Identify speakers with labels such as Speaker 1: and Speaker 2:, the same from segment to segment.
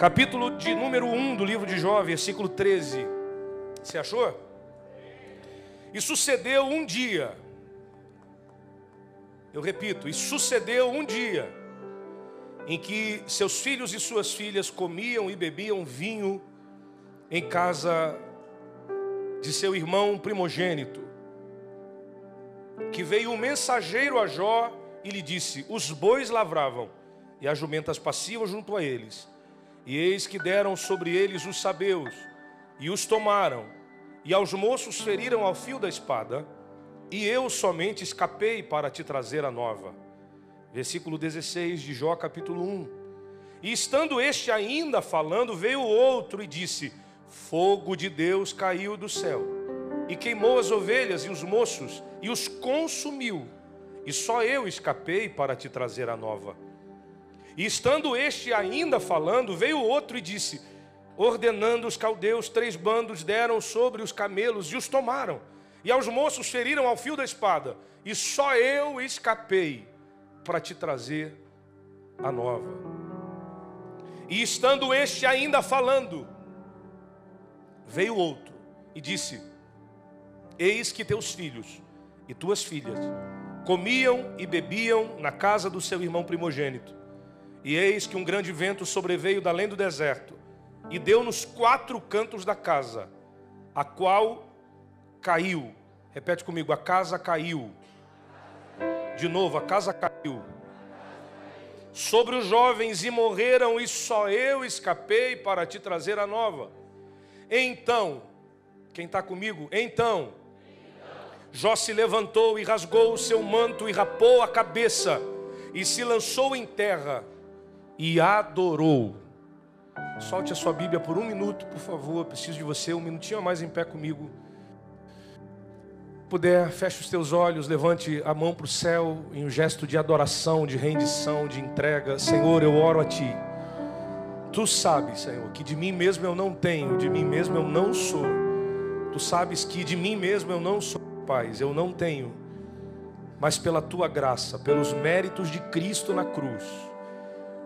Speaker 1: capítulo de número 1 do livro de Jó, versículo 13. Você achou? E sucedeu um dia, eu repito, e sucedeu um dia, em que seus filhos e suas filhas comiam e bebiam vinho em casa de seu irmão primogênito, que veio um mensageiro a Jó e lhe disse: Os bois lavravam e as jumentas passiam junto a eles. E eis que deram sobre eles os sabeus, e os tomaram, e aos moços feriram ao fio da espada, e eu somente escapei para te trazer a nova. Versículo 16 de Jó, capítulo 1. E estando este ainda falando, veio outro e disse: Fogo de Deus caiu do céu, e queimou as ovelhas e os moços, e os consumiu, e só eu escapei para te trazer a nova. E estando este ainda falando, veio outro e disse: Ordenando os caldeus, três bandos deram sobre os camelos e os tomaram. E aos moços feriram ao fio da espada. E só eu escapei para te trazer a nova. E estando este ainda falando, veio outro e disse: Eis que teus filhos e tuas filhas comiam e bebiam na casa do seu irmão primogênito e eis que um grande vento sobreveio da além do deserto e deu nos quatro cantos da casa, a qual caiu. Repete comigo: a casa caiu. De novo, a casa caiu. Sobre os jovens e morreram, e só eu escapei para te trazer a nova. Então, quem está comigo? Então, Jó se levantou e rasgou o seu manto e rapou a cabeça e se lançou em terra e adorou. Solte a sua Bíblia por um minuto, por favor. Preciso de você, um minutinho a mais em pé comigo. Puder, feche os teus olhos, levante a mão para o céu em um gesto de adoração, de rendição, de entrega. Senhor, eu oro a Ti. Tu sabes, Senhor, que de mim mesmo eu não tenho, de mim mesmo eu não sou. Tu sabes que de mim mesmo eu não sou, Pai, eu não tenho. Mas pela Tua graça, pelos méritos de Cristo na cruz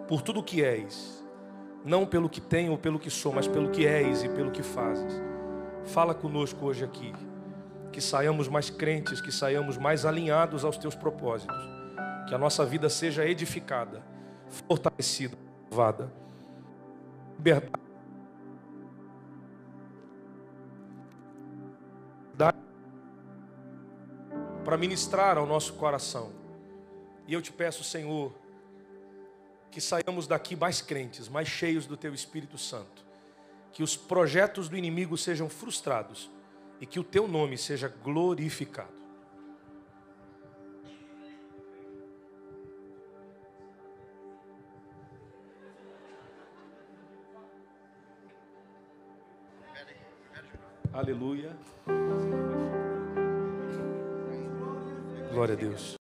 Speaker 1: por tudo que és, não pelo que tenho ou pelo que sou, mas pelo que és e pelo que fazes. Fala conosco hoje aqui, que saiamos mais crentes, que saiamos mais alinhados aos teus propósitos, que a nossa vida seja edificada, fortalecida, louvada, liberdade. Para ministrar ao nosso coração. E eu te peço, Senhor, que saiamos daqui mais crentes, mais cheios do Teu Espírito Santo. Que os projetos do inimigo sejam frustrados e que o Teu nome seja glorificado. Aleluia. Glória a Deus.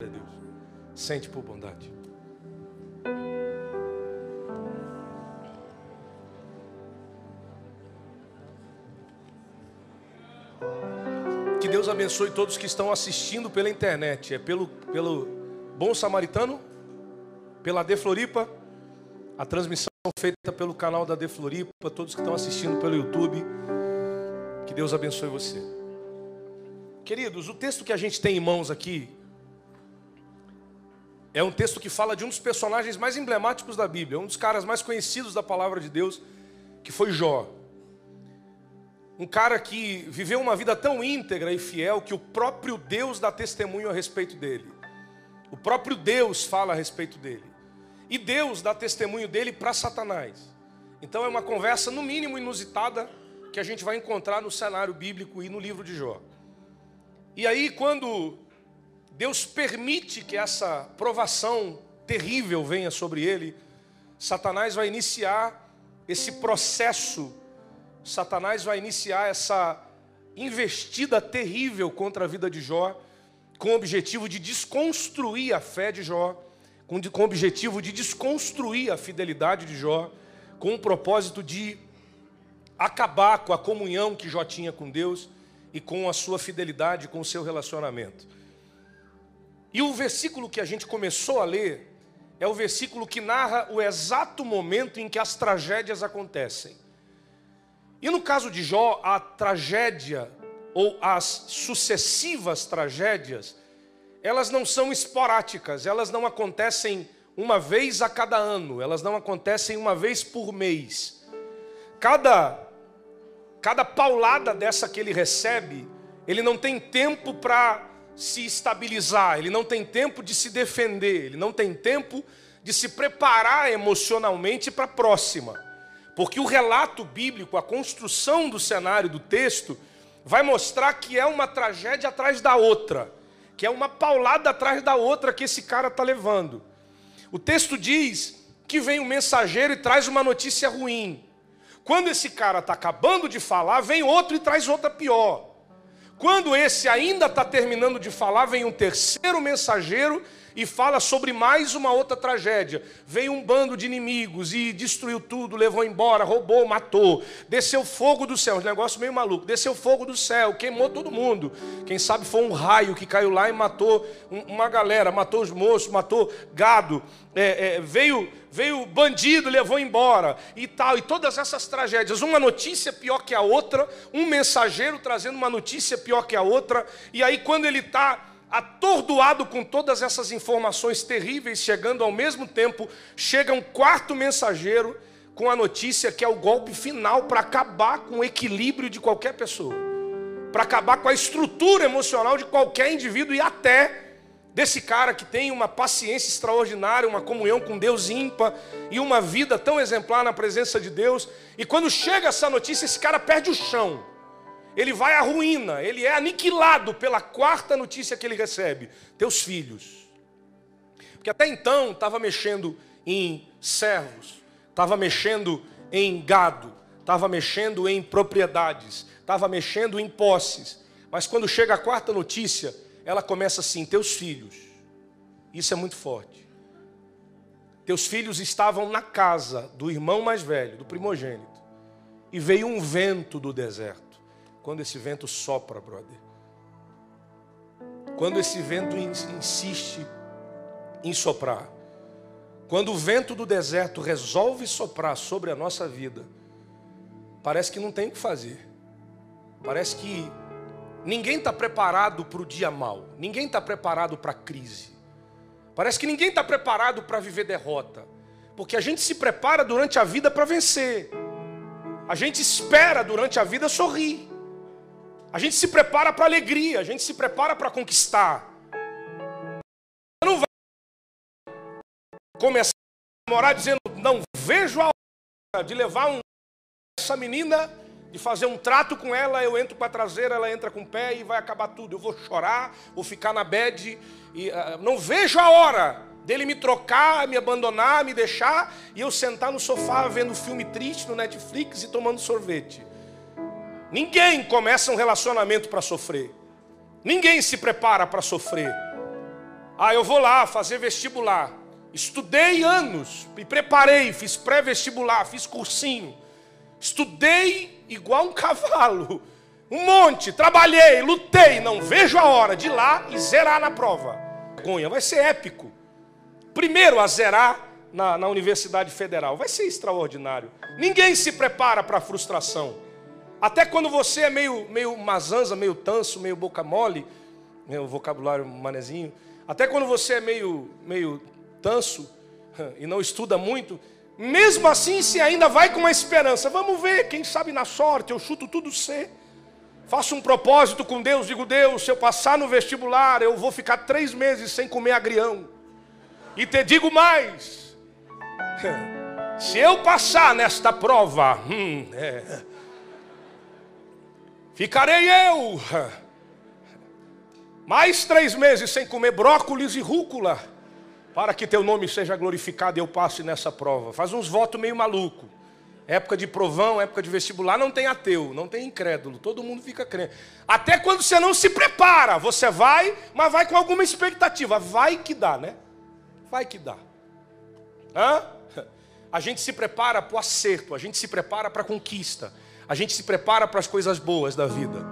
Speaker 1: Glória a Deus. Sente por bondade. Abençoe todos que estão assistindo pela internet. É pelo, pelo Bom Samaritano, pela De Floripa, a transmissão feita pelo canal da De Floripa, todos que estão assistindo pelo YouTube. Que Deus abençoe você. Queridos, o texto que a gente tem em mãos aqui é um texto que fala de um dos personagens mais emblemáticos da Bíblia, um dos caras mais conhecidos da palavra de Deus, que foi Jó. Um cara que viveu uma vida tão íntegra e fiel que o próprio Deus dá testemunho a respeito dele. O próprio Deus fala a respeito dele. E Deus dá testemunho dele para Satanás. Então é uma conversa, no mínimo, inusitada que a gente vai encontrar no cenário bíblico e no livro de Jó. E aí, quando Deus permite que essa provação terrível venha sobre ele, Satanás vai iniciar esse processo Satanás vai iniciar essa investida terrível contra a vida de Jó, com o objetivo de desconstruir a fé de Jó, com, o objetivo de desconstruir a fidelidade de Jó, com o propósito de acabar com a comunhão que Jó tinha com Deus e com a sua fidelidade, com o seu relacionamento. E o versículo que a gente começou a ler é o versículo que narra o exato momento em que as tragédias acontecem. E no caso de Jó, a tragédia ou as sucessivas tragédias, elas não são esporádicas, elas não acontecem uma vez a cada ano, elas não acontecem uma vez por mês. Cada cada paulada dessa que ele recebe, ele não tem tempo para se estabilizar, ele não tem tempo de se defender, ele não tem tempo de se preparar emocionalmente para a próxima. Porque o relato bíblico, a construção do cenário do texto, vai mostrar que é uma tragédia atrás da outra, que é uma paulada atrás da outra que esse cara está levando. O texto diz que vem um mensageiro e traz uma notícia ruim. Quando esse cara está acabando de falar, vem outro e traz outra pior. Quando esse ainda está terminando de falar, vem um terceiro mensageiro e fala sobre mais uma outra tragédia. Veio um bando de inimigos e destruiu tudo, levou embora, roubou, matou. Desceu fogo do céu, um negócio meio maluco. Desceu fogo do céu, queimou todo mundo. Quem sabe foi um raio que caiu lá e matou uma galera, matou os moços, matou gado. É, é, veio veio bandido, levou embora e tal, e todas essas tragédias, uma notícia pior que a outra, um mensageiro trazendo uma notícia pior que a outra, e aí quando ele está atordoado com todas essas informações terríveis chegando ao mesmo tempo, chega um quarto mensageiro com a notícia que é o golpe final para acabar com o equilíbrio de qualquer pessoa, para acabar com a estrutura emocional de qualquer indivíduo e até desse cara que tem uma paciência extraordinária, uma comunhão com Deus ímpar e uma vida tão exemplar na presença de Deus. E quando chega essa notícia, esse cara perde o chão ele vai à ruína, ele é aniquilado pela quarta notícia que ele recebe: teus filhos. Porque até então estava mexendo em servos, estava mexendo em gado, estava mexendo em propriedades, estava mexendo em posses. Mas quando chega a quarta notícia, ela começa assim: teus filhos. Isso é muito forte. Teus filhos estavam na casa do irmão mais velho, do primogênito, e veio um vento do deserto quando esse vento sopra, brother. Quando esse vento insiste em soprar. Quando o vento do deserto resolve soprar sobre a nossa vida, parece que não tem o que fazer. Parece que ninguém está preparado para o dia mal. Ninguém está preparado para a crise. Parece que ninguém está preparado para viver derrota. Porque a gente se prepara durante a vida para vencer. A gente espera durante a vida sorrir. A gente se prepara para alegria, a gente se prepara para conquistar. Não vai começar a morar dizendo, não vejo a hora de levar um, essa menina, de fazer um trato com ela, eu entro com a traseira, ela entra com o pé e vai acabar tudo. Eu vou chorar, vou ficar na bed, e uh, não vejo a hora dele me trocar, me abandonar, me deixar, e eu sentar no sofá vendo filme triste no Netflix e tomando sorvete. Ninguém começa um relacionamento para sofrer. Ninguém se prepara para sofrer. Ah, eu vou lá fazer vestibular. Estudei anos, me preparei, fiz pré-vestibular, fiz cursinho. Estudei igual um cavalo. Um monte, trabalhei, lutei, não vejo a hora de ir lá e zerar na prova. Vergonha, vai ser épico. Primeiro a zerar na, na Universidade Federal, vai ser extraordinário. Ninguém se prepara para a frustração. Até quando você é meio, meio mazanza, meio tanso, meio boca mole, meu vocabulário manezinho, até quando você é meio, meio tanso e não estuda muito, mesmo assim você ainda vai com uma esperança. Vamos ver, quem sabe na sorte, eu chuto tudo C. Faço um propósito com Deus, digo, Deus, se eu passar no vestibular, eu vou ficar três meses sem comer agrião. E te digo mais, se eu passar nesta prova, hum, é, Ficarei eu mais três meses sem comer brócolis e rúcula, para que teu nome seja glorificado e eu passe nessa prova. Faz uns votos meio maluco. Época de provão, época de vestibular, não tem ateu, não tem incrédulo, todo mundo fica crente. Até quando você não se prepara, você vai, mas vai com alguma expectativa. Vai que dá, né? Vai que dá. Hã? A gente se prepara para o acerto, a gente se prepara para a conquista a gente se prepara para as coisas boas da vida.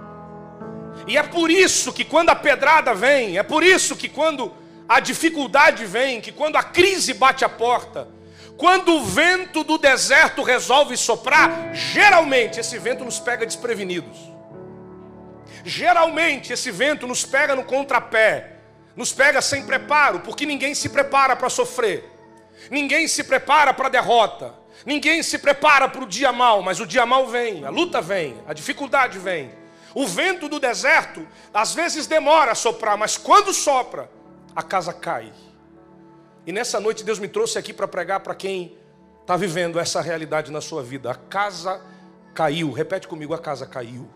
Speaker 1: E é por isso que quando a pedrada vem, é por isso que quando a dificuldade vem, que quando a crise bate a porta, quando o vento do deserto resolve soprar, geralmente esse vento nos pega desprevenidos. Geralmente esse vento nos pega no contrapé, nos pega sem preparo, porque ninguém se prepara para sofrer, ninguém se prepara para a derrota, ninguém se prepara para o dia mal, mas o dia mal vem, a luta vem, a dificuldade vem. O vento do deserto às vezes demora a soprar, mas quando sopra, a casa cai. E nessa noite Deus me trouxe aqui para pregar para quem está vivendo essa realidade na sua vida. A casa caiu. Repete comigo: a casa caiu.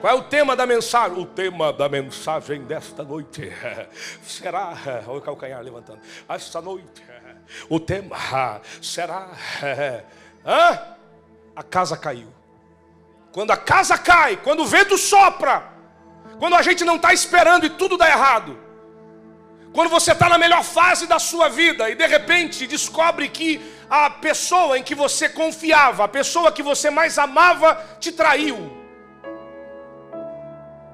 Speaker 1: Qual é o tema da mensagem? O tema da mensagem desta noite será. Olha o calcanhar levantando. Esta noite, o tema será. Hã? A casa caiu. Quando a casa cai, quando o vento sopra, quando a gente não está esperando e tudo dá errado, quando você está na melhor fase da sua vida e de repente descobre que a pessoa em que você confiava, a pessoa que você mais amava, te traiu.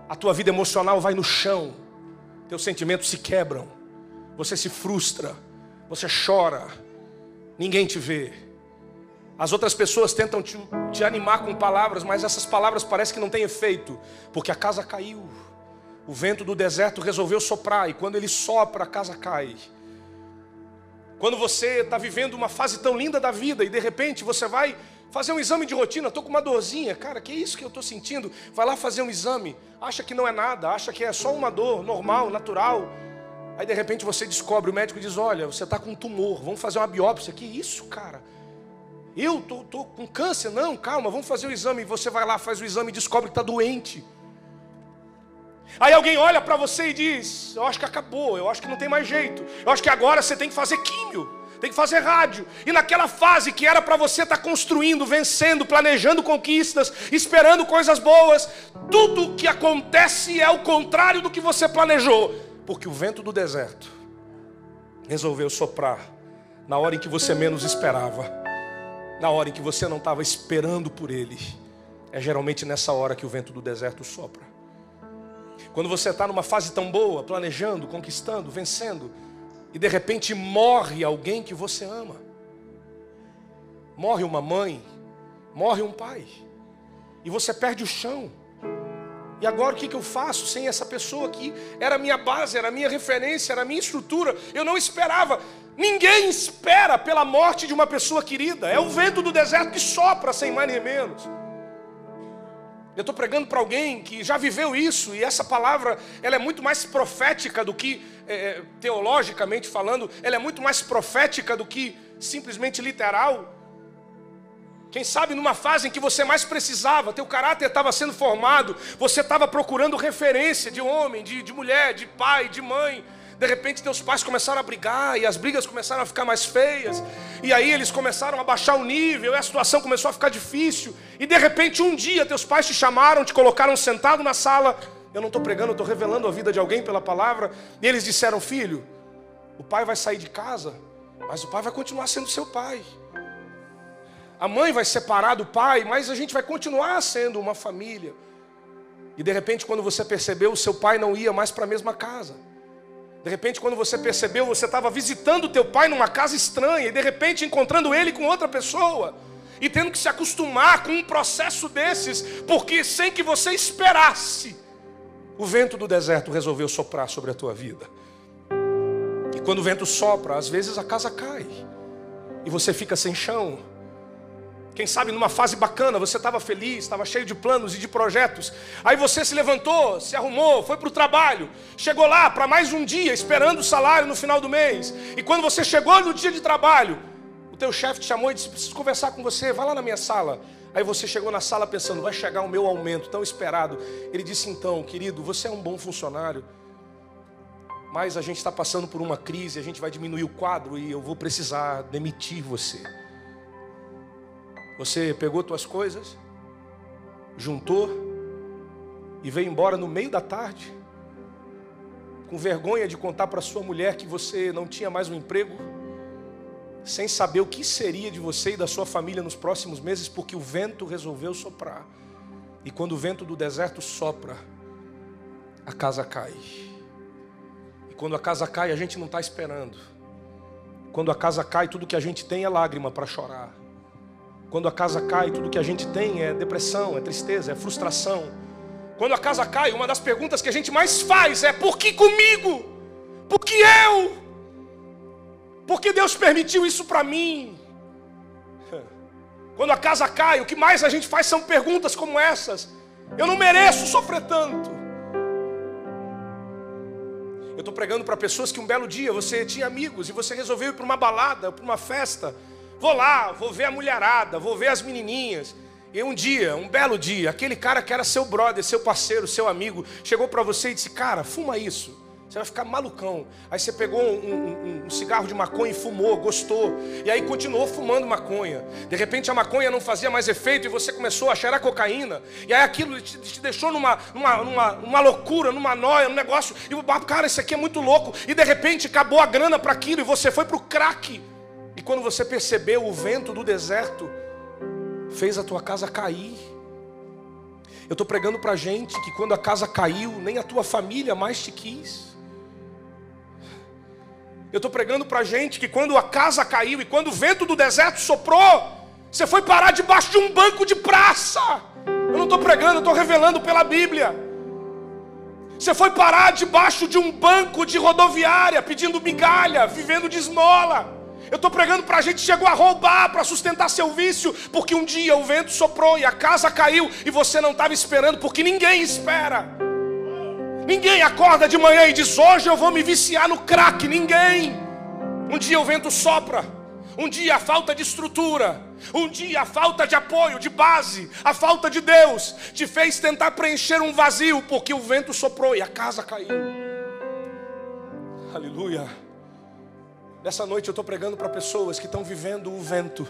Speaker 1: A tua vida emocional vai no chão, teus sentimentos se quebram, você se frustra, você chora, ninguém te vê. As outras pessoas tentam te, te animar com palavras, mas essas palavras parecem que não têm efeito, porque a casa caiu. O vento do deserto resolveu soprar, e quando ele sopra, a casa cai. Quando você está vivendo uma fase tão linda da vida e de repente você vai fazer um exame de rotina, estou com uma dorzinha, cara, que é isso que eu estou sentindo? Vai lá fazer um exame, acha que não é nada, acha que é só uma dor normal, natural. Aí de repente você descobre, o médico diz: Olha, você está com um tumor, vamos fazer uma biópsia. Que isso, cara? Eu tô, tô com câncer? Não, calma, vamos fazer o exame. Você vai lá, faz o exame e descobre que está doente. Aí alguém olha para você e diz: Eu acho que acabou, eu acho que não tem mais jeito. Eu acho que agora você tem que fazer químio, tem que fazer rádio. E naquela fase que era para você estar tá construindo, vencendo, planejando conquistas, esperando coisas boas, tudo que acontece é o contrário do que você planejou, porque o vento do deserto resolveu soprar na hora em que você menos esperava, na hora em que você não estava esperando por ele. É geralmente nessa hora que o vento do deserto sopra. Quando você está numa fase tão boa, planejando, conquistando, vencendo, e de repente morre alguém que você ama. Morre uma mãe, morre um pai, e você perde o chão. E agora o que, que eu faço sem essa pessoa que era minha base, era minha referência, era minha estrutura? Eu não esperava. Ninguém espera pela morte de uma pessoa querida. É o vento do deserto que sopra sem mais nem menos. Eu estou pregando para alguém que já viveu isso, e essa palavra ela é muito mais profética do que, é, é, teologicamente falando, ela é muito mais profética do que simplesmente literal. Quem sabe numa fase em que você mais precisava, teu caráter estava sendo formado, você estava procurando referência de homem, de, de mulher, de pai, de mãe, de repente teus pais começaram a brigar e as brigas começaram a ficar mais feias. E aí eles começaram a baixar o nível e a situação começou a ficar difícil. E de repente um dia teus pais te chamaram, te colocaram sentado na sala. Eu não estou pregando, eu estou revelando a vida de alguém pela palavra. E eles disseram: Filho, o pai vai sair de casa, mas o pai vai continuar sendo seu pai. A mãe vai separar do pai, mas a gente vai continuar sendo uma família. E de repente, quando você percebeu, o seu pai não ia mais para a mesma casa. De repente, quando você percebeu, você estava visitando o teu pai numa casa estranha, e de repente encontrando ele com outra pessoa, e tendo que se acostumar com um processo desses, porque sem que você esperasse, o vento do deserto resolveu soprar sobre a tua vida. E quando o vento sopra, às vezes a casa cai, e você fica sem chão, quem sabe numa fase bacana, você estava feliz, estava cheio de planos e de projetos. Aí você se levantou, se arrumou, foi para o trabalho, chegou lá para mais um dia, esperando o salário no final do mês. E quando você chegou no dia de trabalho, o teu chefe te chamou e disse: Preciso conversar com você, vai lá na minha sala. Aí você chegou na sala pensando: Vai chegar o meu aumento tão esperado. Ele disse: Então, querido, você é um bom funcionário, mas a gente está passando por uma crise, a gente vai diminuir o quadro e eu vou precisar demitir você. Você pegou suas coisas, juntou e veio embora no meio da tarde, com vergonha de contar para sua mulher que você não tinha mais um emprego, sem saber o que seria de você e da sua família nos próximos meses, porque o vento resolveu soprar. E quando o vento do deserto sopra, a casa cai. E quando a casa cai, a gente não está esperando. Quando a casa cai, tudo que a gente tem é lágrima para chorar. Quando a casa cai, tudo que a gente tem é depressão, é tristeza, é frustração. Quando a casa cai, uma das perguntas que a gente mais faz é: por que comigo? Por que eu? Por que Deus permitiu isso para mim? Quando a casa cai, o que mais a gente faz são perguntas como essas. Eu não mereço sofrer tanto. Eu estou pregando para pessoas que um belo dia você tinha amigos e você resolveu ir para uma balada, para uma festa. Vou lá, vou ver a mulherada, vou ver as menininhas. E um dia, um belo dia, aquele cara que era seu brother, seu parceiro, seu amigo, chegou para você e disse: Cara, fuma isso. Você vai ficar malucão. Aí você pegou um, um, um, cigarro de maconha e fumou, gostou. E aí continuou fumando maconha. De repente a maconha não fazia mais efeito e você começou a cheirar cocaína. E aí aquilo te, te deixou numa, numa, numa, numa, loucura, numa noia, num negócio. E o cara, isso aqui é muito louco. E de repente acabou a grana para aquilo e você foi para o crack. E quando você percebeu o vento do deserto, fez a tua casa cair. Eu estou pregando para gente que quando a casa caiu, nem a tua família mais te quis. Eu estou pregando para gente que quando a casa caiu e quando o vento do deserto soprou, você foi parar debaixo de um banco de praça. Eu não estou pregando, eu estou revelando pela Bíblia. Você foi parar debaixo de um banco de rodoviária, pedindo migalha, vivendo de esmola. Eu estou pregando para a gente chegou a roubar para sustentar seu vício, porque um dia o vento soprou e a casa caiu e você não estava esperando, porque ninguém espera. Ninguém acorda de manhã e diz: Hoje eu vou me viciar no crack. Ninguém. Um dia o vento sopra. Um dia a falta de estrutura. Um dia a falta de apoio, de base. A falta de Deus te fez tentar preencher um vazio porque o vento soprou e a casa caiu. Aleluia. Nessa noite eu estou pregando para pessoas que estão vivendo o vento.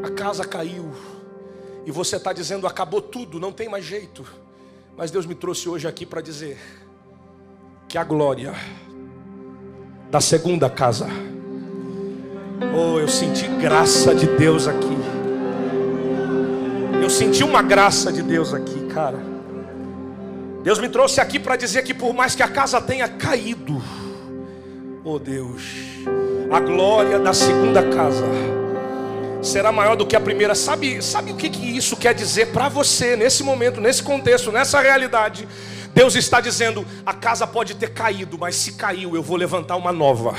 Speaker 1: A casa caiu. E você está dizendo: acabou tudo, não tem mais jeito. Mas Deus me trouxe hoje aqui para dizer que a glória da segunda casa. Oh, eu senti graça de Deus aqui. Eu senti uma graça de Deus aqui, cara. Deus me trouxe aqui para dizer que por mais que a casa tenha caído, oh Deus, a glória da segunda casa será maior do que a primeira. Sabe, sabe o que, que isso quer dizer para você nesse momento, nesse contexto, nessa realidade? Deus está dizendo: a casa pode ter caído, mas se caiu, eu vou levantar uma nova.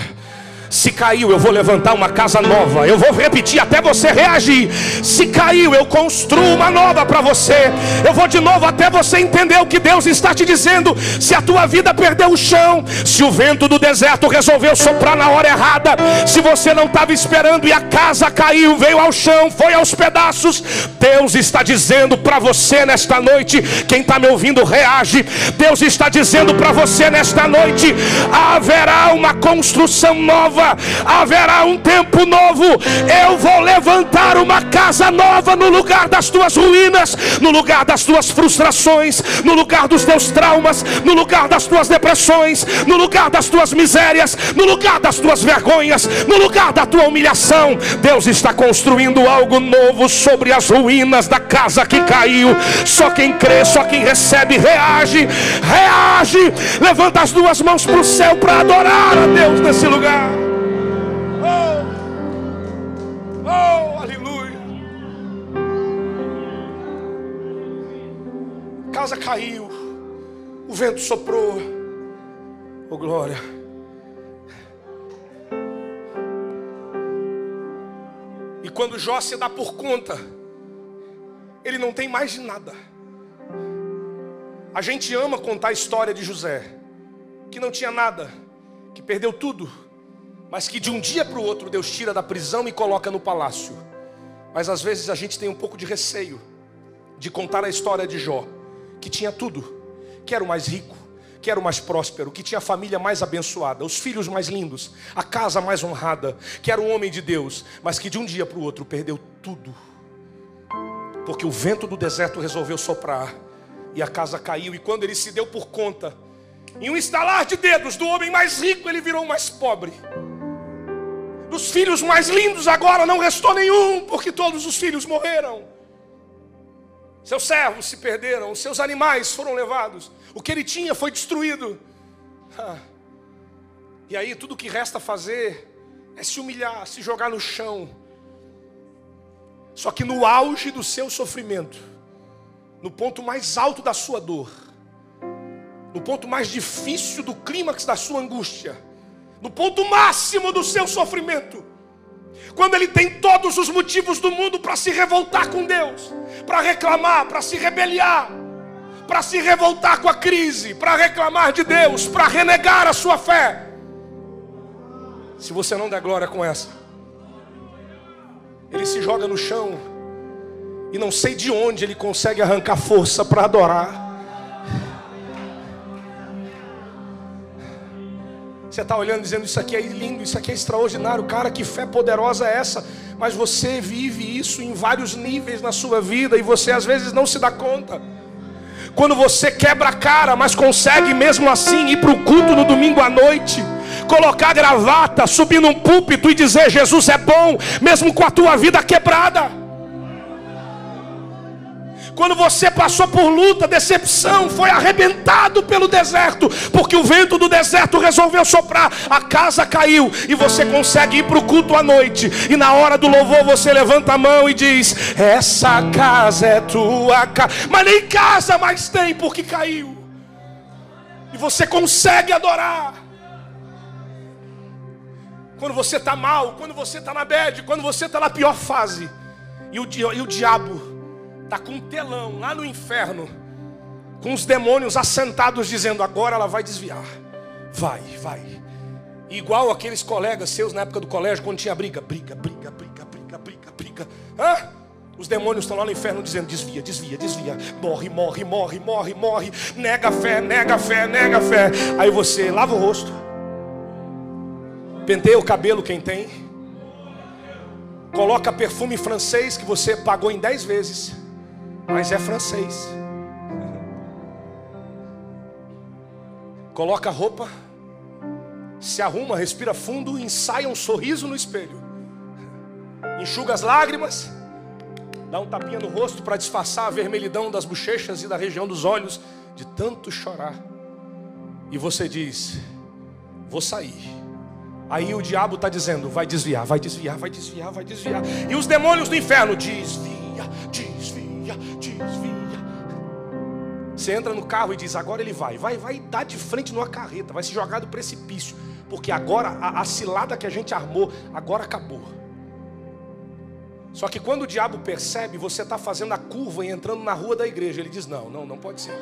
Speaker 1: Se caiu, eu vou levantar uma casa nova. Eu vou repetir até você reagir. Se caiu, eu construo uma nova para você. Eu vou de novo até você entender o que Deus está te dizendo. Se a tua vida perdeu o chão, se o vento do deserto resolveu soprar na hora errada, se você não estava esperando e a casa caiu, veio ao chão, foi aos pedaços, Deus está dizendo para você nesta noite. Quem está me ouvindo, reage. Deus está dizendo para você nesta noite: haverá uma construção nova nova, haverá um tempo novo. Eu vou levantar uma casa nova no lugar das tuas ruínas, no lugar das tuas frustrações, no lugar dos teus traumas, no lugar das tuas depressões, no lugar das tuas misérias, no lugar das tuas vergonhas, no lugar da tua humilhação. Deus está construindo algo novo sobre as ruínas da casa que caiu. Só quem crê, só quem recebe, reage, reage. Levanta as duas mãos para o céu para adorar a Deus nesse lugar. Casa caiu. O vento soprou. Oh, glória. E quando Jó se dá por conta, ele não tem mais de nada. A gente ama contar a história de José, que não tinha nada, que perdeu tudo mas que de um dia para o outro Deus tira da prisão e coloca no palácio. Mas às vezes a gente tem um pouco de receio de contar a história de Jó, que tinha tudo, que era o mais rico, que era o mais próspero, que tinha a família mais abençoada, os filhos mais lindos, a casa mais honrada, que era um homem de Deus, mas que de um dia para o outro perdeu tudo, porque o vento do deserto resolveu soprar e a casa caiu, e quando ele se deu por conta, em um estalar de dedos do homem mais rico, ele virou o mais pobre. Dos filhos mais lindos agora não restou nenhum, porque todos os filhos morreram. Seus servos se perderam, seus animais foram levados. O que ele tinha foi destruído. E aí tudo que resta fazer é se humilhar, se jogar no chão. Só que no auge do seu sofrimento, no ponto mais alto da sua dor, no ponto mais difícil do clímax da sua angústia, no ponto máximo do seu sofrimento, quando ele tem todos os motivos do mundo para se revoltar com Deus, para reclamar, para se rebeliar, para se revoltar com a crise, para reclamar de Deus, para renegar a sua fé. Se você não der glória com essa, ele se joga no chão e não sei de onde ele consegue arrancar força para adorar. Você está olhando dizendo isso aqui é lindo, isso aqui é extraordinário, cara, que fé poderosa é essa? Mas você vive isso em vários níveis na sua vida e você às vezes não se dá conta. Quando você quebra a cara, mas consegue mesmo assim ir para o culto no domingo à noite colocar gravata, subir num púlpito e dizer: Jesus é bom, mesmo com a tua vida quebrada. Quando você passou por luta, decepção, foi arrebentado pelo deserto, porque o vento do deserto resolveu soprar, a casa caiu e você consegue ir para o culto à noite. E na hora do louvor você levanta a mão e diz: Essa casa é tua casa, mas nem casa mais tem porque caiu. E você consegue adorar. Quando você está mal, quando você está na bed, quando você está na pior fase, e o, e o diabo está com um telão lá no inferno, com os demônios assentados dizendo: agora ela vai desviar. Vai, vai. Igual aqueles colegas seus na época do colégio, quando tinha briga, briga, briga, briga, briga, briga, briga. Hã? Os demônios estão lá no inferno dizendo: desvia, desvia, desvia. Morre, morre, morre, morre, morre. Nega fé, nega fé, nega fé. Aí você lava o rosto, penteia o cabelo, quem tem. Coloca perfume francês que você pagou em dez vezes mas é francês. Coloca a roupa, se arruma, respira fundo, ensaia um sorriso no espelho, enxuga as lágrimas, dá um tapinha no rosto para disfarçar a vermelhidão das bochechas e da região dos olhos, de tanto chorar. E você diz: Vou sair. Aí o diabo está dizendo: Vai desviar, vai desviar, vai desviar, vai desviar. E os demônios do inferno: Desvia, desvia desvia, desvia. Você entra no carro e diz: agora ele vai, vai, vai dar de frente numa carreta, vai se jogar do precipício, porque agora a, a cilada que a gente armou, agora acabou. Só que quando o diabo percebe, você está fazendo a curva e entrando na rua da igreja, ele diz: não, não, não pode ser.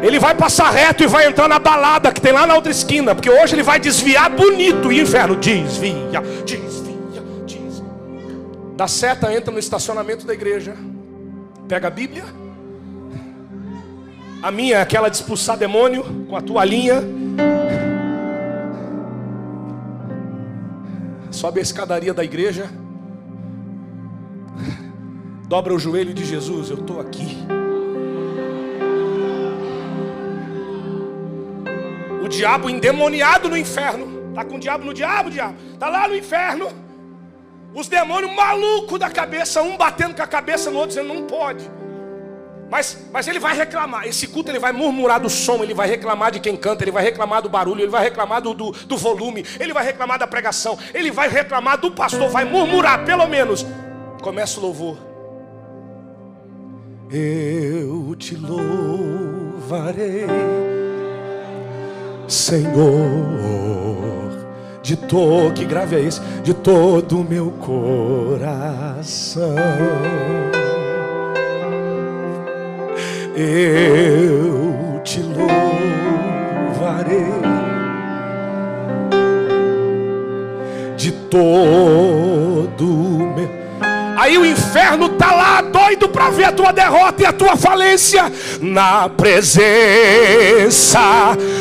Speaker 1: Ele vai passar reto e vai entrar na balada que tem lá na outra esquina, porque hoje ele vai desviar bonito e inferno desvia, desvia da seta, entra no estacionamento da igreja, pega a Bíblia. A minha é aquela de expulsar demônio com a toalhinha. Sobe a escadaria da igreja. Dobra o joelho de Jesus, eu estou aqui. O diabo endemoniado no inferno. Está com o diabo no diabo, diabo. Está lá no inferno os demônios malucos da cabeça, um batendo com a cabeça no outro, dizendo não pode. Mas, mas ele vai reclamar. Esse culto ele vai murmurar do som, ele vai reclamar de quem canta, ele vai reclamar do barulho, ele vai reclamar do, do, do volume, ele vai reclamar da pregação, ele vai reclamar do pastor, vai murmurar, pelo menos. Começa o louvor. Eu te louvarei, Senhor de todo, que grave é esse? De todo o meu coração. Eu te louvarei de todo o meu Aí o inferno está lá doido para ver a tua derrota e a tua falência. Na presença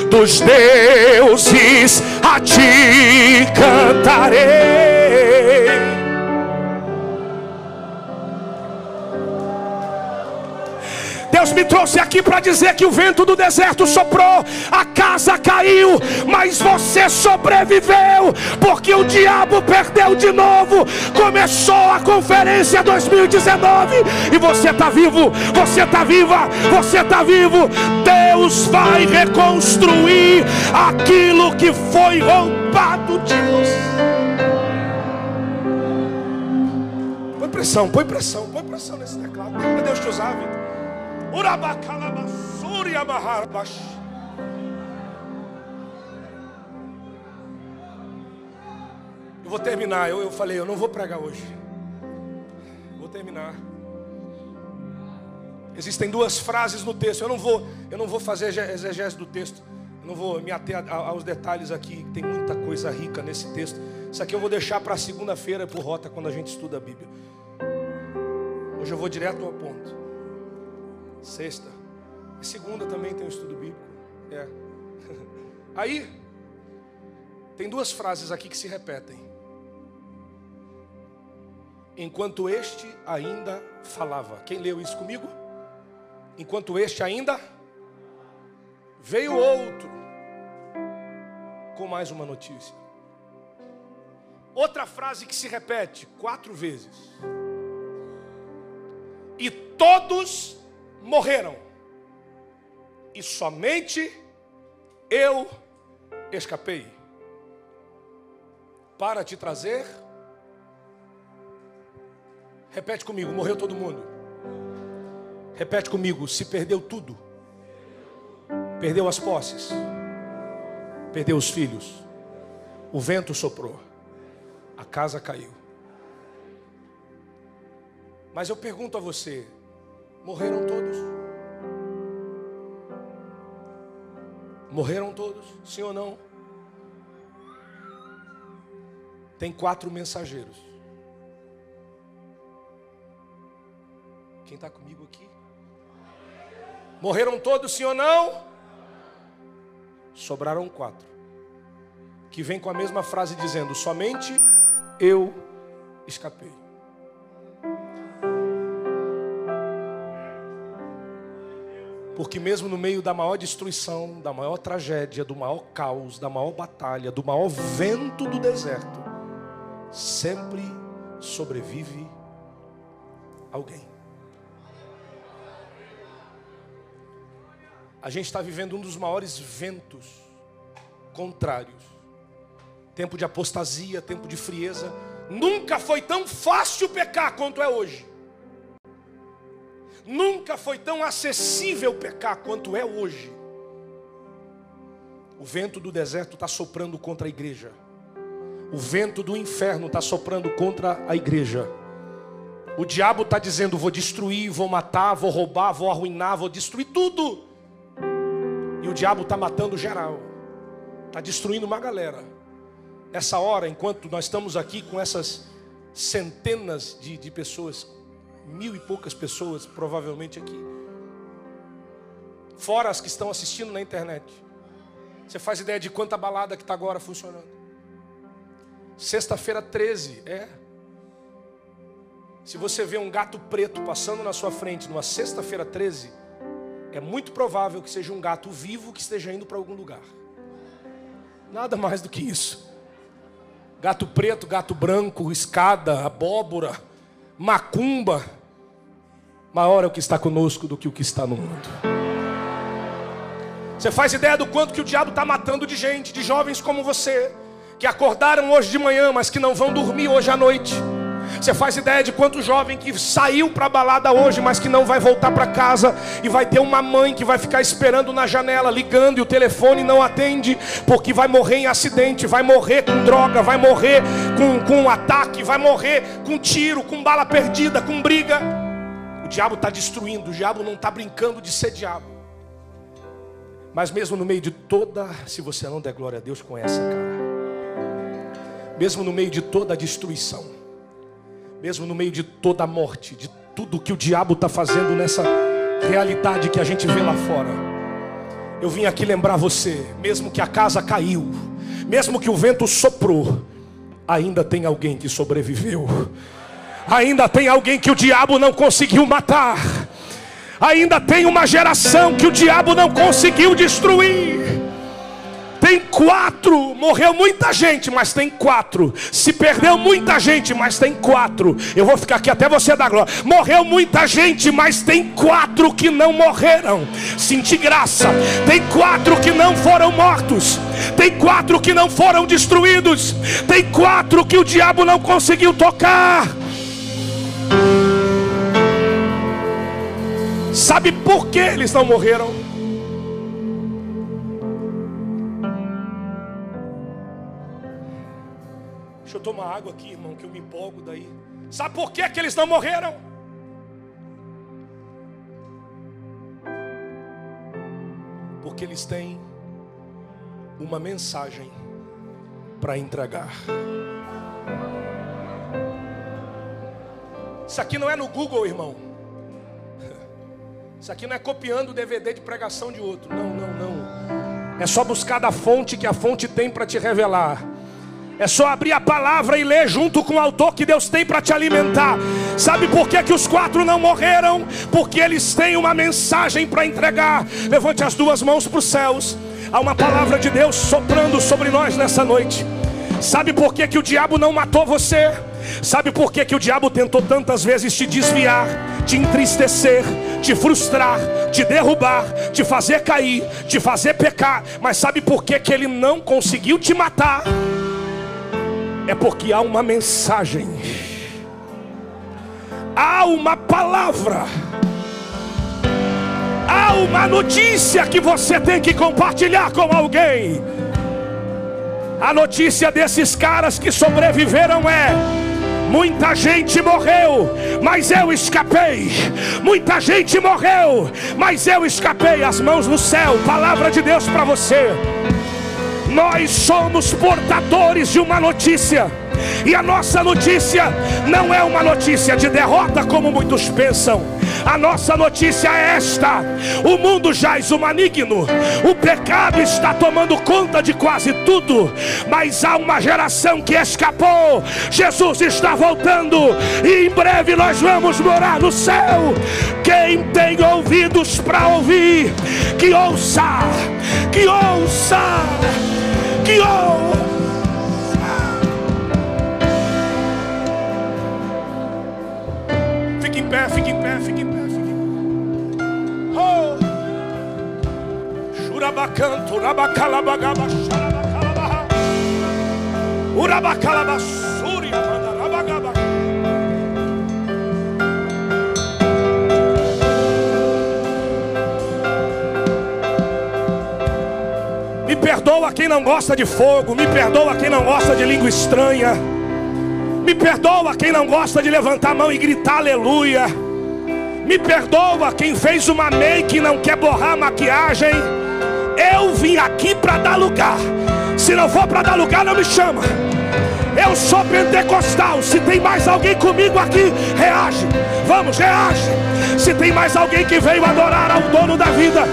Speaker 1: dos deuses a ti cantarei. Deus me trouxe aqui para dizer que o vento do deserto soprou, a casa caiu, mas você sobreviveu, porque o diabo perdeu de novo. Começou a conferência 2019 e você está vivo, você está viva, você está vivo. Deus vai reconstruir aquilo que foi roubado de você. Põe pressão, põe pressão, põe pressão nesse teclado. Para Deus te usar, vida. Eu vou terminar. Eu, eu falei, eu não vou pregar hoje. Vou terminar. Existem duas frases no texto. Eu não vou, eu não vou fazer exegese do texto. Eu não vou me ater aos detalhes aqui. Tem muita coisa rica nesse texto. Isso aqui eu vou deixar para segunda-feira por rota quando a gente estuda a Bíblia. Hoje eu vou direto ao ponto. Sexta. E segunda também tem um estudo bíblico. É. Aí, tem duas frases aqui que se repetem. Enquanto este ainda falava. Quem leu isso comigo? Enquanto este ainda veio outro com mais uma notícia. Outra frase que se repete quatro vezes e todos morreram, e somente eu escapei. Para te trazer, repete comigo: morreu todo mundo. Repete comigo: se perdeu tudo, perdeu as posses, perdeu os filhos, o vento soprou, a casa caiu. Mas eu pergunto a você: morreram todos? Morreram todos? Sim ou não? Tem quatro mensageiros. Quem está comigo aqui? Morreram todos, sim ou não? Sobraram quatro. Que vem com a mesma frase dizendo: Somente eu escapei. Porque mesmo no meio da maior destruição, da maior tragédia, do maior caos, da maior batalha, do maior vento do deserto, sempre sobrevive alguém. A gente está vivendo um dos maiores ventos contrários. Tempo de apostasia, tempo de frieza. Nunca foi tão fácil pecar quanto é hoje. Nunca foi tão acessível pecar quanto é hoje. O vento do deserto está soprando contra a igreja. O vento do inferno está soprando contra a igreja. O diabo está dizendo: vou destruir, vou matar, vou roubar, vou arruinar, vou destruir tudo. E o diabo está matando geral, está destruindo uma galera. Nessa hora, enquanto nós estamos aqui com essas centenas de, de pessoas mil e poucas pessoas, provavelmente aqui. Fora as que estão assistindo na internet. Você faz ideia de quanta balada que está agora funcionando? Sexta-feira 13, é. Se você vê um gato preto passando na sua frente numa sexta-feira 13, é muito provável que seja um gato vivo que esteja indo para algum lugar. Nada mais do que isso. Gato preto, gato branco, escada, abóbora, macumba, maior é o que está conosco do que o que está no mundo. Você faz ideia do quanto que o diabo está matando de gente, de jovens como você, que acordaram hoje de manhã, mas que não vão dormir hoje à noite. Você faz ideia de quanto jovem que saiu para a balada hoje, mas que não vai voltar para casa e vai ter uma mãe que vai ficar esperando na janela, ligando e o telefone não atende, porque vai morrer em acidente, vai morrer com droga, vai morrer com, com um ataque, vai morrer com tiro, com bala perdida, com briga. O diabo está destruindo, o diabo não está brincando de ser diabo. Mas mesmo no meio de toda, se você não der glória a Deus com essa cara, mesmo no meio de toda a destruição, mesmo no meio de toda a morte, de tudo que o diabo está fazendo nessa realidade que a gente vê lá fora, eu vim aqui lembrar você, mesmo que a casa caiu, mesmo que o vento soprou, ainda tem alguém que sobreviveu. Ainda tem alguém que o diabo não conseguiu matar. Ainda tem uma geração que o diabo não conseguiu destruir. Tem quatro, morreu muita gente, mas tem quatro. Se perdeu muita gente, mas tem quatro. Eu vou ficar aqui até você dar glória. Morreu muita gente, mas tem quatro que não morreram. Senti graça. Tem quatro que não foram mortos. Tem quatro que não foram destruídos. Tem quatro que o diabo não conseguiu tocar. Sabe por que eles não morreram? Deixa eu tomar água aqui, irmão, que eu me empolgo daí. Sabe por que, que eles não morreram? Porque eles têm uma mensagem para entregar. Isso aqui não é no Google, irmão. Isso aqui não é copiando o DVD de pregação de outro. Não, não, não. É só buscar da fonte que a fonte tem para te revelar. É só abrir a palavra e ler junto com o autor que Deus tem para te alimentar. Sabe por que, que os quatro não morreram? Porque eles têm uma mensagem para entregar. Levante as duas mãos para os céus. Há uma palavra de Deus soprando sobre nós nessa noite. Sabe por que, que o diabo não matou você? Sabe por que, que o diabo tentou tantas vezes te desviar, te entristecer, te frustrar, te derrubar, te fazer cair, te fazer pecar? Mas sabe por que, que ele não conseguiu te matar? é porque há uma mensagem, há uma palavra, há uma notícia que você tem que compartilhar com alguém. A notícia desses caras que sobreviveram é: Muita gente morreu, mas eu escapei. Muita gente morreu, mas eu escapei. As mãos no céu, palavra de Deus para você. Nós somos portadores de uma notícia. E a nossa notícia não é uma notícia de derrota, como muitos pensam. A nossa notícia é esta: o mundo jaz o maligno, o pecado está tomando conta de quase tudo, mas há uma geração que escapou. Jesus está voltando e em breve nós vamos morar no céu. Quem tem ouvidos para ouvir, que ouça, que ouça que pé, fique em pé, fique em pé, fique em pé. Oh! Shurabacanto, Urabacalabagaba, Xarabacalabaha. Urabacalabassuri, Amandarabagaba. perdoa quem não gosta de fogo, me perdoa quem não gosta de língua estranha, me perdoa quem não gosta de levantar a mão e gritar aleluia, me perdoa quem fez uma make e não quer borrar a maquiagem. Eu vim aqui para dar lugar, se não for para dar lugar, não me chama. Eu sou pentecostal. Se tem mais alguém comigo aqui, reage. Vamos, reage. Se tem mais alguém que veio adorar ao dono da vida,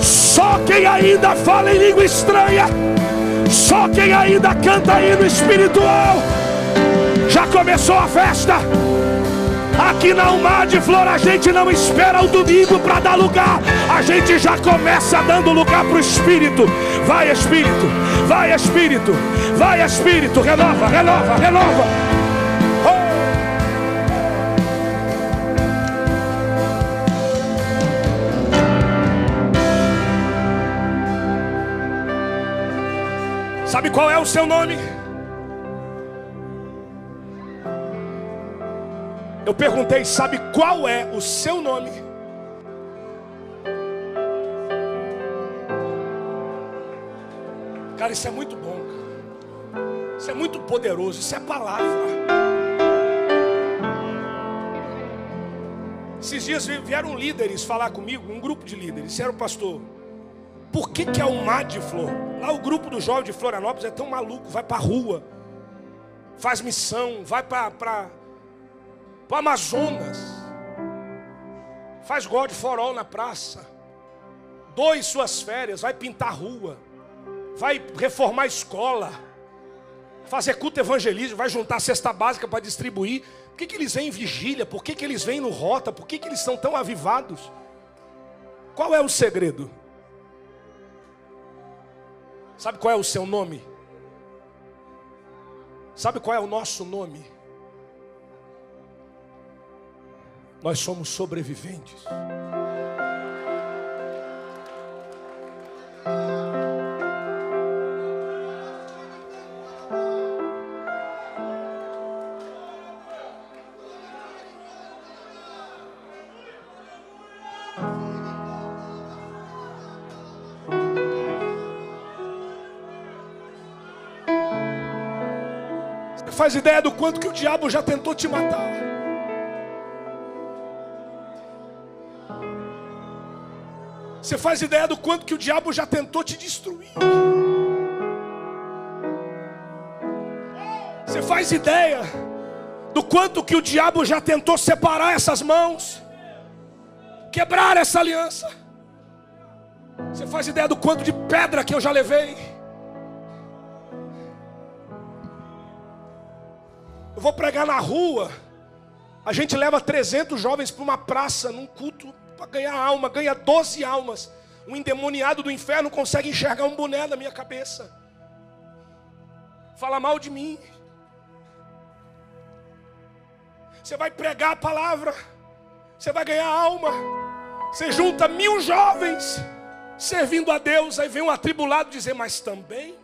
Speaker 1: Só quem ainda fala em língua estranha, só quem ainda canta hino espiritual, já começou a festa. Aqui na Umar de Flor a gente não espera o domingo para dar lugar, a gente já começa dando lugar para o Espírito. Vai Espírito, vai Espírito, vai Espírito, renova, renova, renova. Sabe qual é o seu nome? Eu perguntei, sabe qual é o seu nome? Cara, isso é muito bom, cara. Isso é muito poderoso, isso é palavra. Esses dias vieram líderes falar comigo, um grupo de líderes, disseram, pastor, por que, que é o mar de flor? Lá o grupo do jovem de Florianópolis é tão maluco, vai para a rua, faz missão, vai para o Amazonas. Faz God for all na praça. Doe suas férias, vai pintar rua, vai reformar a escola, fazer culto evangelismo, vai juntar cesta básica para distribuir. Por que, que eles vêm em vigília? Por que, que eles vêm no rota? Por que, que eles são tão avivados? Qual é o segredo? Sabe qual é o seu nome? Sabe qual é o nosso nome? Nós somos sobreviventes. Faz ideia do quanto que o diabo já tentou te matar. Você faz ideia do quanto que o diabo já tentou te destruir. Você faz ideia do quanto que o diabo já tentou separar essas mãos, quebrar essa aliança. Você faz ideia do quanto de pedra que eu já levei. Vou pregar na rua. A gente leva 300 jovens para uma praça, num culto, para ganhar alma. Ganha 12 almas. Um endemoniado do inferno consegue enxergar um boné na minha cabeça. Fala mal de mim. Você vai pregar a palavra. Você vai ganhar alma. Você junta mil jovens servindo a Deus. Aí vem um atribulado dizer, mas também.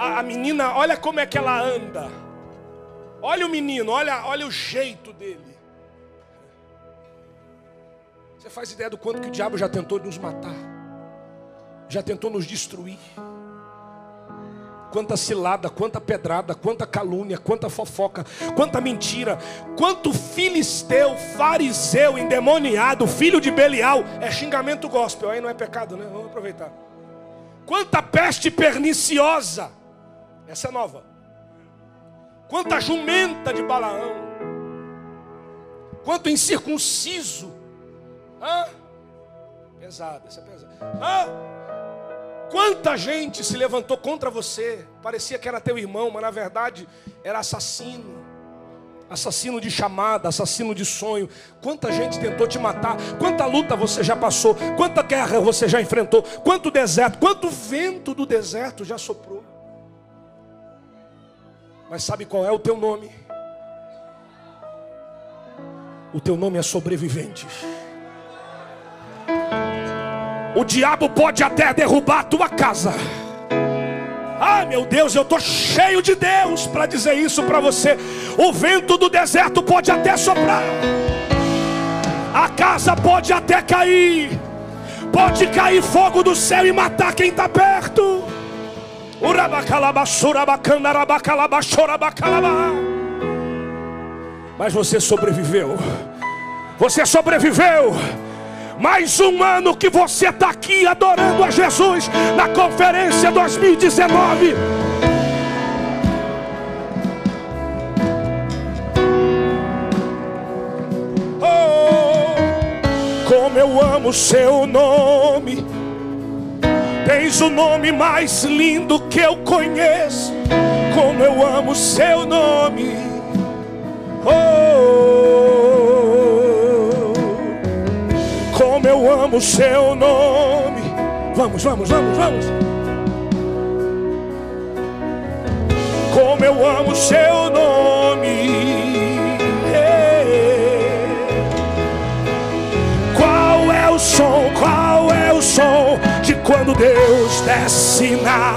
Speaker 1: A, a menina, olha como é que ela anda. Olha o menino, olha, olha o jeito dele. Você faz ideia do quanto que o diabo já tentou nos matar, já tentou nos destruir. Quanta cilada, quanta pedrada, quanta calúnia, quanta fofoca, quanta mentira, quanto filisteu, fariseu, endemoniado, filho de Belial, é xingamento gospel, aí não é pecado, né? Vamos aproveitar. Quanta peste perniciosa, essa é nova. Quanta jumenta de Balaão. Quanto incircunciso. Hã? Pesado, essa é pesada. Hã? Quanta gente se levantou contra você. Parecia que era teu irmão, mas na verdade era assassino. Assassino de chamada, assassino de sonho. Quanta gente tentou te matar. Quanta luta você já passou. Quanta guerra você já enfrentou. Quanto deserto, quanto vento do deserto já soprou. Mas sabe qual é o teu nome? O teu nome é sobrevivente. O diabo pode até derrubar a tua casa. Ah, meu Deus, eu estou cheio de Deus para dizer isso para você. O vento do deserto pode até soprar, a casa pode até cair, pode cair fogo do céu e matar quem está perto. Mas você sobreviveu. Você sobreviveu. Mais um ano que você está aqui adorando a Jesus na conferência 2019. Oh, como eu amo seu nome. Tens o nome mais lindo que eu conheço. Como eu amo seu nome. Oh, como eu amo seu nome. Vamos, vamos, vamos, vamos. Como eu amo seu nome. Qual é o som? Qual é o som? Quando Deus desce na.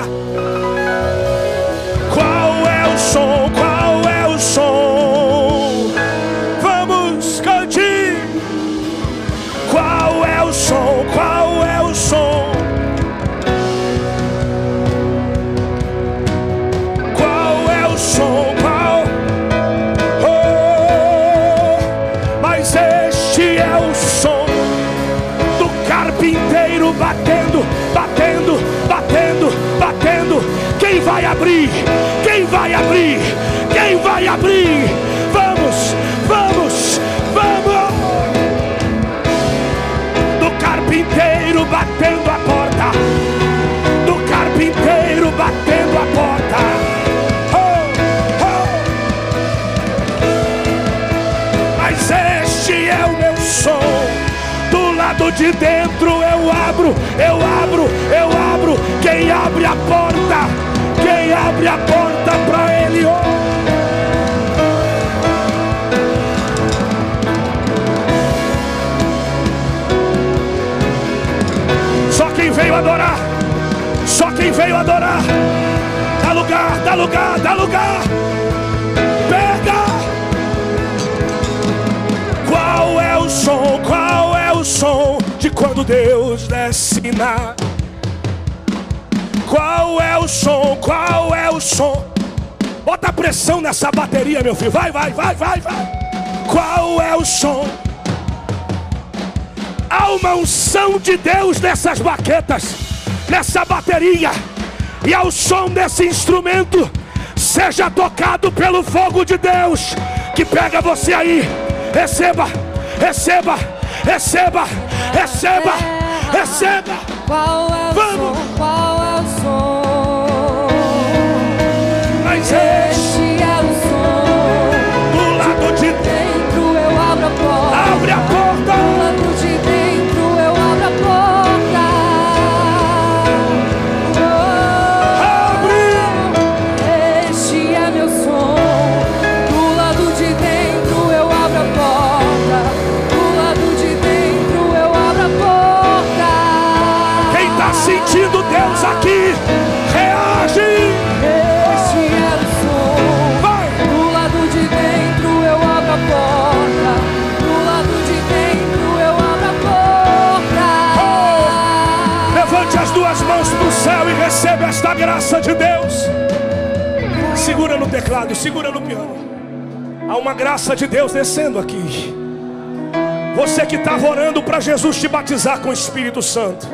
Speaker 1: Qual é o som? Qual é o som? vai abrir? Quem vai abrir? Vamos, vamos, vamos! Do carpinteiro batendo a porta. Do carpinteiro batendo a porta. Mas este é o meu som. Do lado de dentro eu abro, eu abro, eu abro. Quem abre a porta dá lugar, dá lugar. Pega. Qual é o som? Qual é o som de quando Deus desce na? Qual é o som? Qual é o som? Bota pressão nessa bateria, meu filho. Vai, vai, vai, vai, vai. Qual é o som? Há uma unção de Deus nessas baquetas, nessa bateria, e ao som desse instrumento, seja tocado pelo fogo de Deus que pega você aí. Receba, receba, receba, receba, receba.
Speaker 2: É Vamos.
Speaker 1: Teclado, segura no piano. Há uma graça de Deus descendo aqui. Você que estava orando para Jesus te batizar com o Espírito Santo.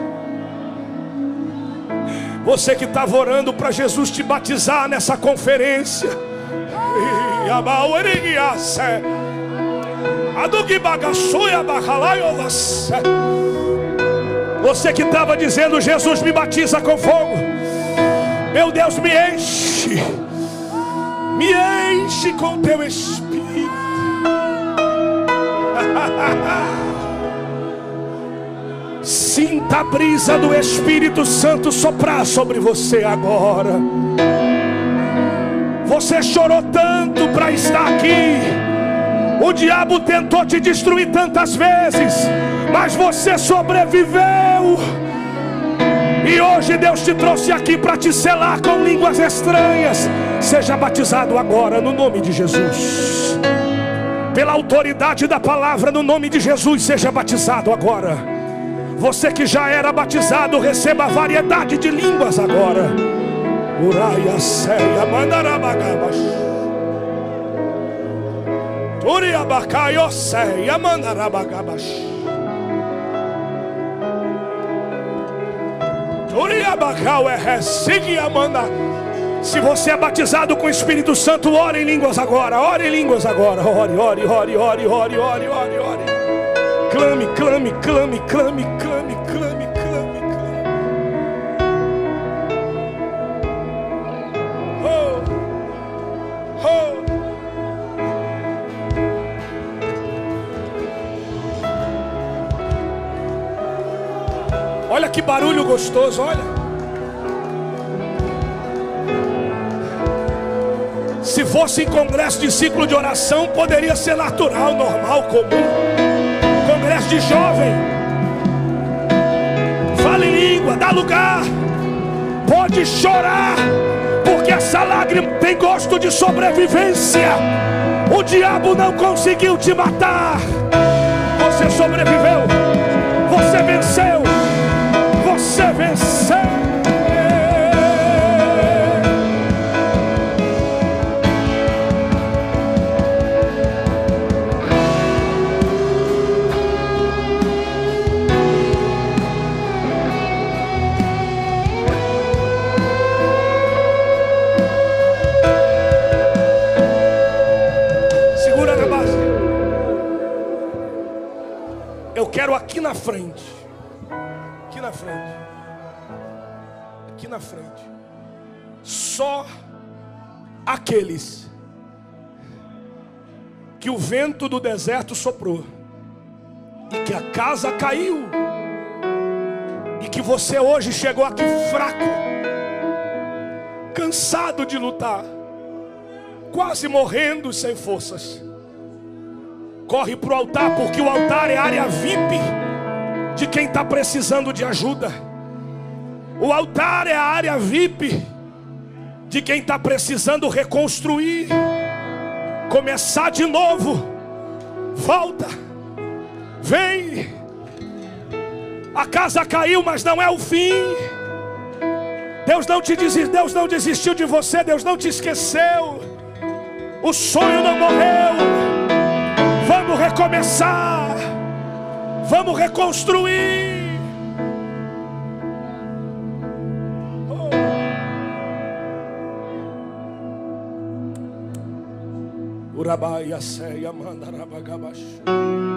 Speaker 1: Você que estava orando para Jesus te batizar nessa conferência. Você que estava dizendo, Jesus me batiza com fogo. Meu Deus, me enche, me enche com teu espírito. Sinta a brisa do Espírito Santo soprar sobre você agora. Você chorou tanto para estar aqui. O diabo tentou te destruir tantas vezes, mas você sobreviveu. E hoje Deus te trouxe aqui para te selar com línguas estranhas. Seja batizado agora no nome de Jesus. Pela autoridade da palavra no nome de Jesus, seja batizado agora. Você que já era batizado, receba a variedade de línguas agora. Uraia ceia mandarabagabas. Uriabacaio ceia mandarabagabas. Se você é batizado com o Espírito Santo, ore em línguas agora, ore em línguas agora, ore, ore, ore, ore, ore, ore, ore, ore. Clame, clame, clame, clame, clame, clame, clame, clame. Oh, oh. Olha que barulho gostoso, olha. Se fosse em congresso de ciclo de oração, poderia ser natural, normal, comum. Congresso de jovem. Fale língua, dá lugar. Pode chorar, porque essa lágrima tem gosto de sobrevivência. O diabo não conseguiu te matar. Você sobreviveu. Você venceu. Você venceu. Aqueles que o vento do deserto soprou e que a casa caiu e que você hoje chegou aqui fraco, cansado de lutar, quase morrendo sem forças. Corre para o altar, porque o altar é área VIP de quem está precisando de ajuda. O altar é a área VIP de quem está precisando reconstruir, começar de novo. Volta, vem. A casa caiu, mas não é o fim. Deus não te desistiu, Deus não desistiu de você, Deus não te esqueceu. O sonho não morreu. Vamos recomeçar. Vamos reconstruir. Urabaia ceia mandarabagabaxu.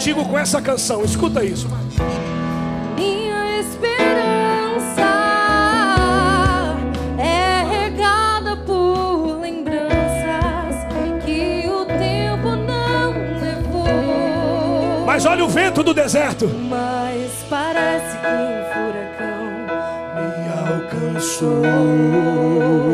Speaker 1: Contigo com essa canção. Escuta isso.
Speaker 2: Minha esperança é regada por lembranças que o tempo não levou.
Speaker 1: Mas olha o vento do deserto.
Speaker 2: Mas parece que um furacão
Speaker 1: Me alcançou.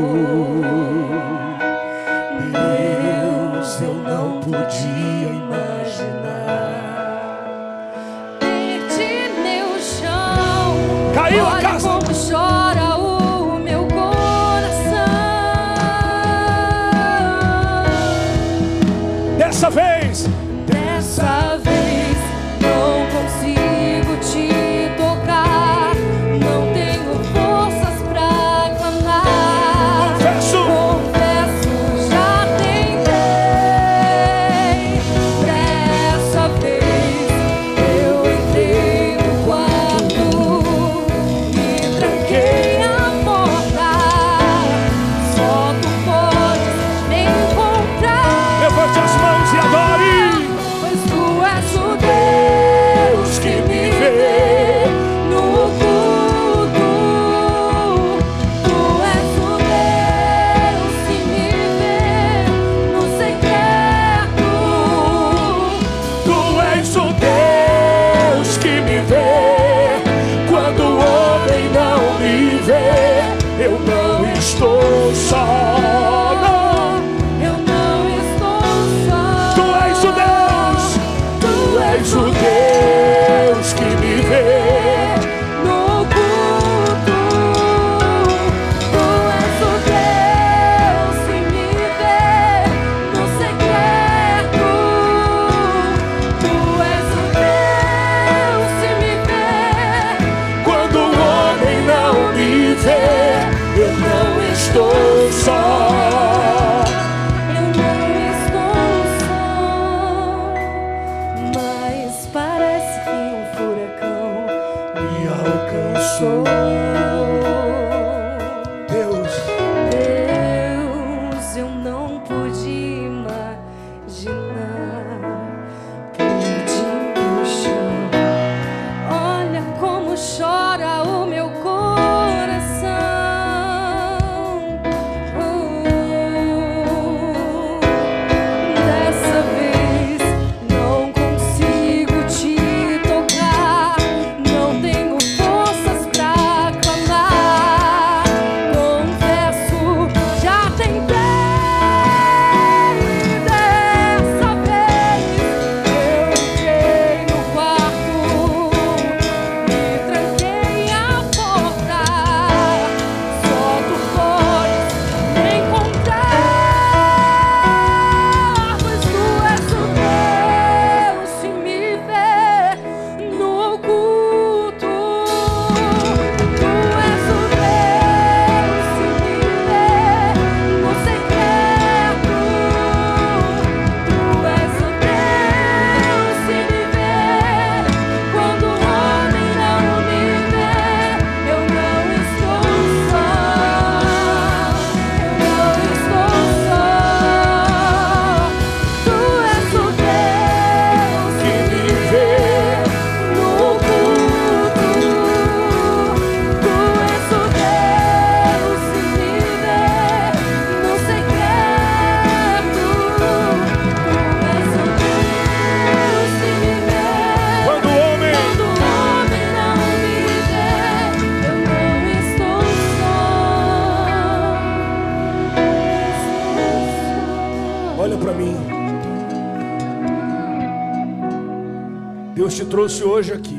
Speaker 1: Trouxe hoje aqui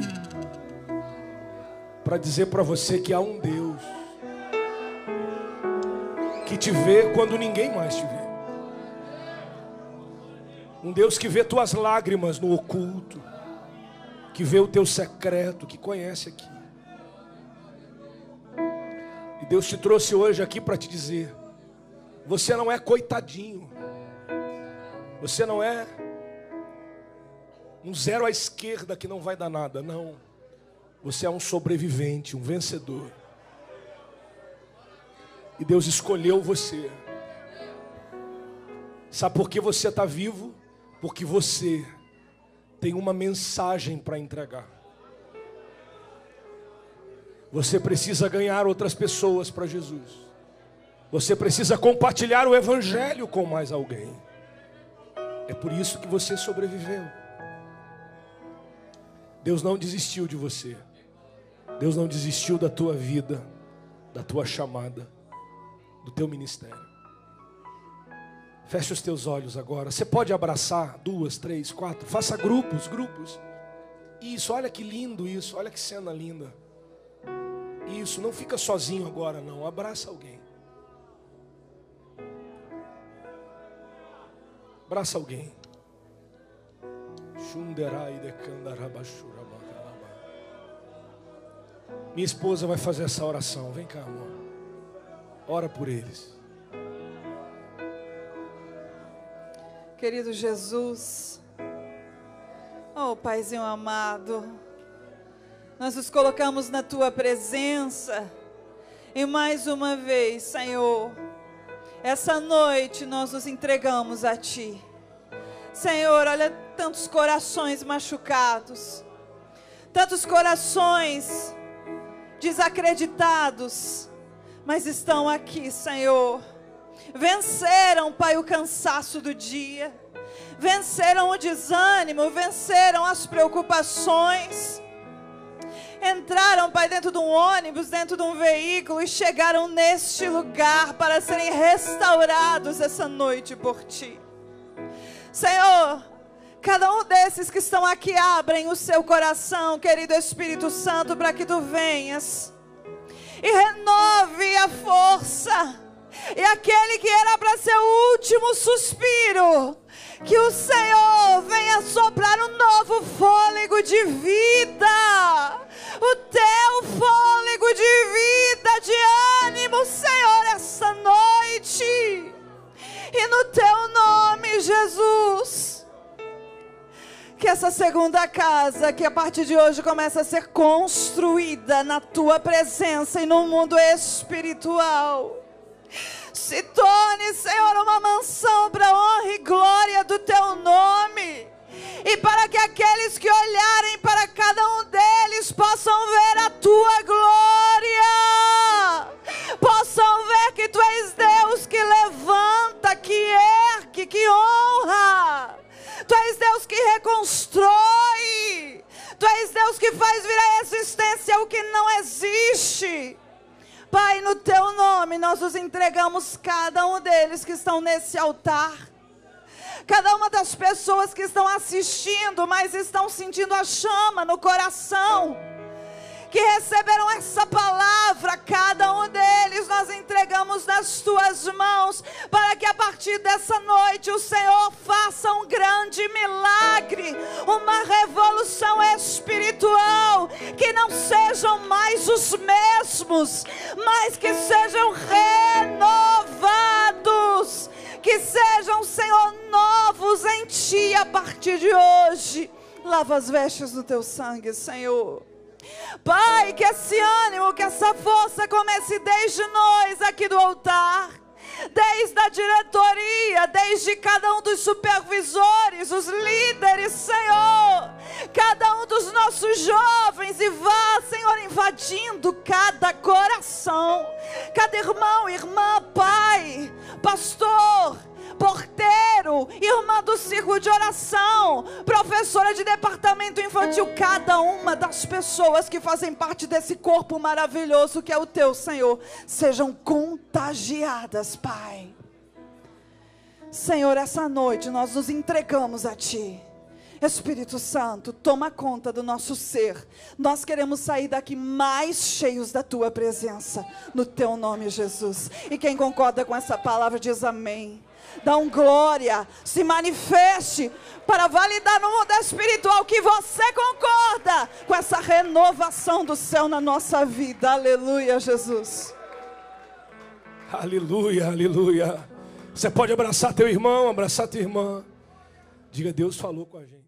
Speaker 1: para dizer para você que há um Deus que te vê quando ninguém mais te vê. Um Deus que vê tuas lágrimas no oculto, que vê o teu secreto, que conhece aqui. E Deus te trouxe hoje aqui para te dizer: você não é coitadinho, você não é um zero à esquerda que não vai dar nada, não. Você é um sobrevivente, um vencedor. E Deus escolheu você. Sabe por que você está vivo? Porque você tem uma mensagem para entregar. Você precisa ganhar outras pessoas para Jesus. Você precisa compartilhar o Evangelho com mais alguém. É por isso que você sobreviveu. Deus não desistiu de você. Deus não desistiu da tua vida, da tua chamada, do teu ministério. Feche os teus olhos agora. Você pode abraçar duas, três, quatro. Faça grupos, grupos. Isso, olha que lindo isso. Olha que cena linda. Isso, não fica sozinho agora, não. Abraça alguém. Abraça alguém. Shunderai de kandarabashuramakalaba. Minha esposa vai fazer essa oração. Vem cá, amor. Ora por eles.
Speaker 3: Querido Jesus, oh Paizinho amado, nós nos colocamos na tua presença e mais uma vez, Senhor, essa noite nós nos entregamos a Ti. Senhor, olha tantos corações machucados, tantos corações desacreditados, mas estão aqui, Senhor. Venceram, Pai, o cansaço do dia, venceram o desânimo, venceram as preocupações. Entraram, Pai, dentro de um ônibus, dentro de um veículo e chegaram neste lugar para serem restaurados essa noite por Ti. Senhor, cada um desses que estão aqui abrem o seu coração, querido Espírito Santo, para que Tu venhas e renove a força. E aquele que era para ser o último suspiro, que o Senhor venha soprar um novo fôlego de vida, o teu fôlego de vida, de ânimo, Senhor, essa noite, e no teu nome, Jesus. Que essa segunda casa, que a partir de hoje começa a ser construída na tua presença e no mundo espiritual se torne, Senhor, uma mansão para honra e glória do teu nome. E para que aqueles que olharem para cada um deles possam ver a tua glória, possam ver que tu és Deus que levanta, que ergue, que honra. Tu és Deus que reconstrói. Tu és Deus que faz vir à existência o que não existe. Pai, no teu nome nós os entregamos cada um deles que estão nesse altar. Cada uma das pessoas que estão assistindo, mas estão sentindo a chama no coração. Que receberam essa palavra, cada um deles nós entregamos nas tuas mãos, para que a partir dessa noite o Senhor faça um grande milagre, uma revolução espiritual, que não sejam mais os mesmos, mas que sejam renovados, que sejam, Senhor, novos em Ti a partir de hoje. Lava as vestes do Teu sangue, Senhor. Pai, que esse ânimo, que essa força comece desde nós aqui do altar desde a diretoria, desde cada um dos supervisores, os líderes, Senhor, cada um dos nossos jovens, e vá, Senhor, invadindo cada coração, cada irmão, irmã, pai, pastor, porteiro, irmã do círculo de oração, professora de departamento infantil, cada uma das pessoas que fazem parte desse corpo maravilhoso que é o teu, Senhor, sejam contagiadas, Pai. Senhor, essa noite nós nos entregamos a Ti. Espírito Santo, toma conta do nosso ser. Nós queremos sair daqui mais cheios da tua presença, no teu nome, Jesus. E quem concorda com essa palavra diz amém. Dá um glória, se manifeste para validar no mundo espiritual que você concorda com essa renovação do céu na nossa vida. Aleluia, Jesus.
Speaker 1: Aleluia, aleluia. Você pode abraçar teu irmão, abraçar tua irmã. Diga, Deus falou com a gente.